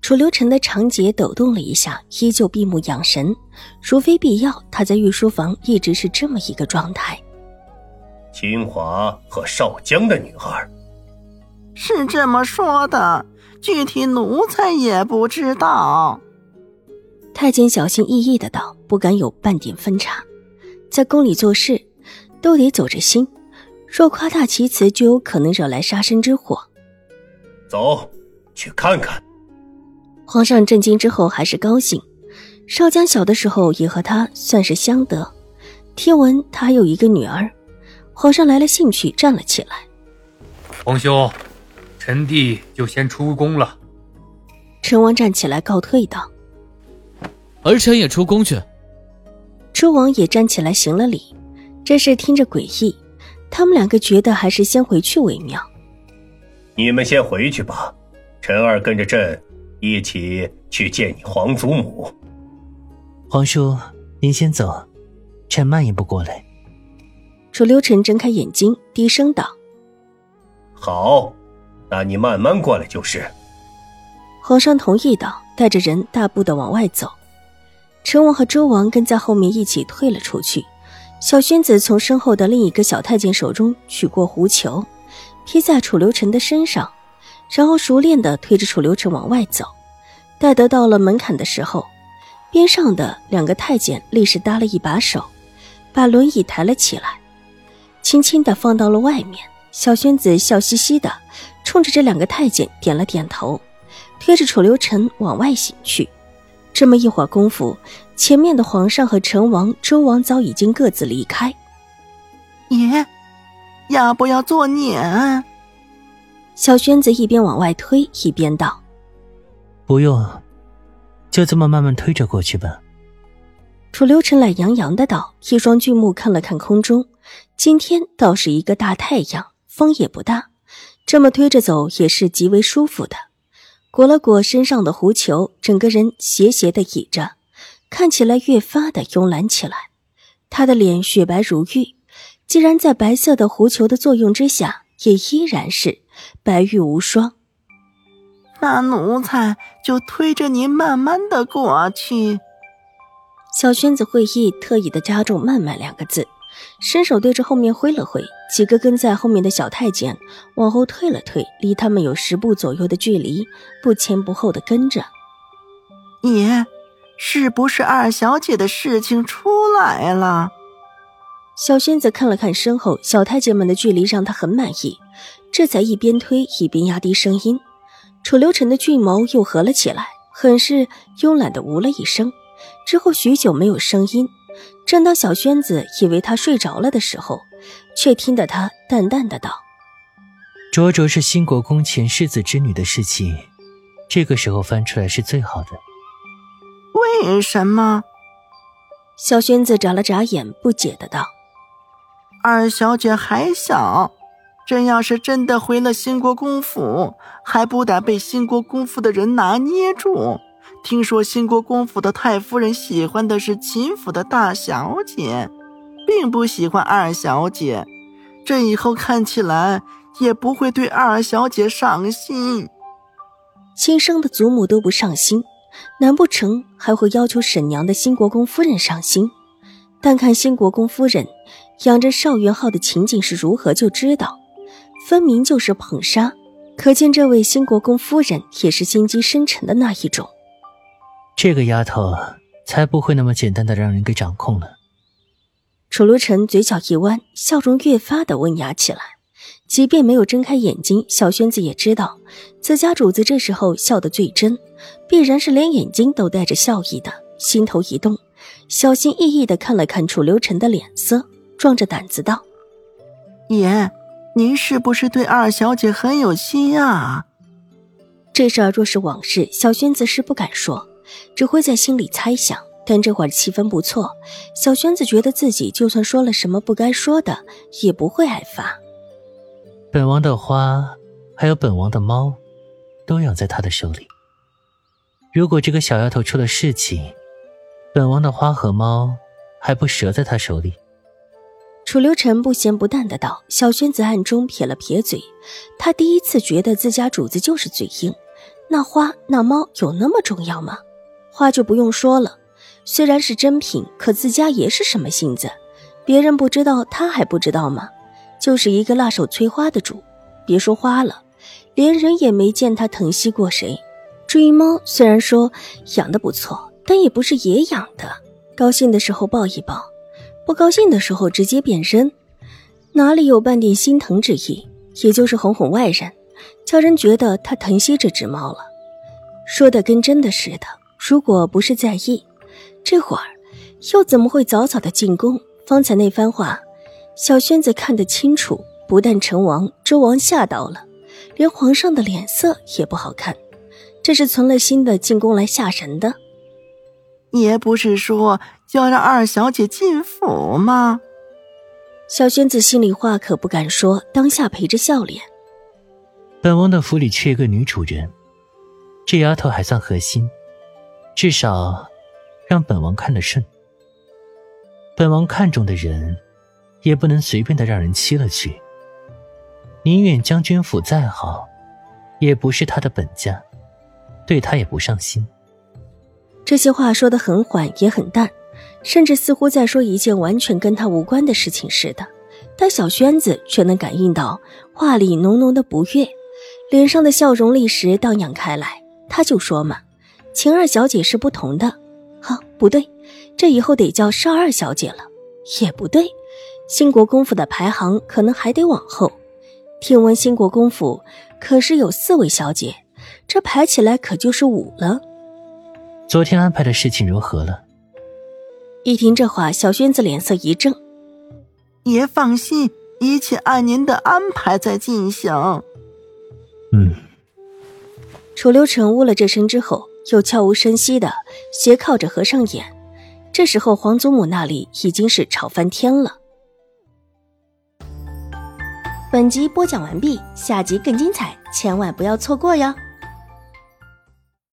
楚留臣的长睫抖动了一下，依旧闭目养神。如非必要，他在御书房一直是这么一个状态。清华和少江的女儿，是这么说的，具体奴才也不知道。太监小心翼翼的道，不敢有半点分差。在宫里做事，都得走着心，若夸大其词，就有可能惹来杀身之祸。走，去看看。皇上震惊之后还是高兴，少将小的时候也和他算是相得，听闻他还有一个女儿，皇上来了兴趣，站了起来。皇兄，臣弟就先出宫了。陈王站起来告退道：“儿臣也出宫去。”周王也站起来行了礼，这事听着诡异，他们两个觉得还是先回去为妙。你们先回去吧，臣儿跟着朕。一起去见你皇祖母。皇叔，您先走，臣慢一步过来。楚留臣睁开眼睛，低声道：“好，那你慢慢过来就是。”皇上同意道，带着人大步的往外走。陈王和周王跟在后面一起退了出去。小宣子从身后的另一个小太监手中取过狐裘，披在楚留臣的身上。然后熟练地推着楚留臣往外走，待得到了门槛的时候，边上的两个太监立时搭了一把手，把轮椅抬了起来，轻轻地放到了外面。小宣子笑嘻嘻的冲着这两个太监点了点头，推着楚留臣往外行去。这么一会儿功夫，前面的皇上和成王、周王早已经各自离开。爷，要不要做撵？小轩子一边往外推，一边道：“不用，就这么慢慢推着过去吧。”楚留臣懒洋洋的道，一双巨目看了看空中，今天倒是一个大太阳，风也不大，这么推着走也是极为舒服的。裹了裹身上的狐裘，整个人斜斜的倚着，看起来越发的慵懒起来。他的脸雪白如玉，既然在白色的狐裘的作用之下，也依然是。白玉无双，那奴才就推着您慢慢的过去。小轩子会意，特意的加重“慢慢”两个字，伸手对着后面挥了挥，几个跟在后面的小太监往后退了退，离他们有十步左右的距离，不前不后的跟着。爷，是不是二小姐的事情出来了？小轩子看了看身后小太监们的距离，让他很满意。这才一边推一边压低声音，楚留臣的俊眸又合了起来，很是慵懒的呜了一声。之后许久没有声音，正当小轩子以为他睡着了的时候，却听得他淡淡的道：“卓卓是新国公前世子之女的事情，这个时候翻出来是最好的。”为什么？小轩子眨了眨眼，不解的道：“二小姐还小。”朕要是真的回了兴国公府，还不得被兴国公府的人拿捏住？听说兴国公府的太夫人喜欢的是秦府的大小姐，并不喜欢二小姐。朕以后看起来也不会对二小姐上心。亲生的祖母都不上心，难不成还会要求沈娘的兴国公夫人上心？但看兴国公夫人养着邵元浩的情景是如何，就知道。分明就是捧杀，可见这位新国公夫人也是心机深沉的那一种。这个丫头才不会那么简单的让人给掌控了。楚留臣嘴角一弯，笑容越发的温雅起来。即便没有睁开眼睛，小轩子也知道，自家主子这时候笑得最真，必然是连眼睛都带着笑意的。心头一动，小心翼翼的看了看楚留臣的脸色，壮着胆子道：“爷。”您是不是对二小姐很有心啊？这事儿若是往事，小轩子是不敢说，只会在心里猜想。但这会儿气氛不错，小轩子觉得自己就算说了什么不该说的，也不会挨罚。本王的花，还有本王的猫，都养在他的手里。如果这个小丫头出了事情，本王的花和猫还不折在他手里？楚留臣不咸不淡的道。小轩子暗中撇了撇嘴，他第一次觉得自家主子就是嘴硬。那花那猫有那么重要吗？花就不用说了，虽然是珍品，可自家爷是什么性子，别人不知道，他还不知道吗？就是一个辣手摧花的主，别说花了，连人也没见他疼惜过谁。至于猫，虽然说养的不错，但也不是爷养的，高兴的时候抱一抱，不高兴的时候直接变身，哪里有半点心疼之意？也就是哄哄外人。叫人觉得他疼惜这只猫了，说的跟真的似的。如果不是在意，这会儿又怎么会早早的进宫？方才那番话，小轩子看得清楚。不但成王、周王吓到了，连皇上的脸色也不好看。这是存了心的进宫来吓人的。爷不是说要让二小姐进府吗？小轩子心里话可不敢说，当下陪着笑脸。本王的府里缺一个女主人，这丫头还算合心，至少让本王看得顺。本王看中的人，也不能随便的让人欺了去。宁远将军府再好，也不是他的本家，对他也不上心。这些话说的很缓，也很淡，甚至似乎在说一件完全跟他无关的事情似的。但小轩子却能感应到话里浓浓的不悦。脸上的笑容立时荡漾开来，他就说嘛：“秦二小姐是不同的。”啊，不对，这以后得叫少二小姐了。也不对，兴国公府的排行可能还得往后。听闻兴国公府可是有四位小姐，这排起来可就是五了。昨天安排的事情如何了？一听这话，小轩子脸色一正：“爷放心，一切按您的安排在进行。”嗯，楚留臣呜了这声之后，又悄无声息的斜靠着合上眼。这时候，皇祖母那里已经是吵翻天了。本集播讲完毕，下集更精彩，千万不要错过哟。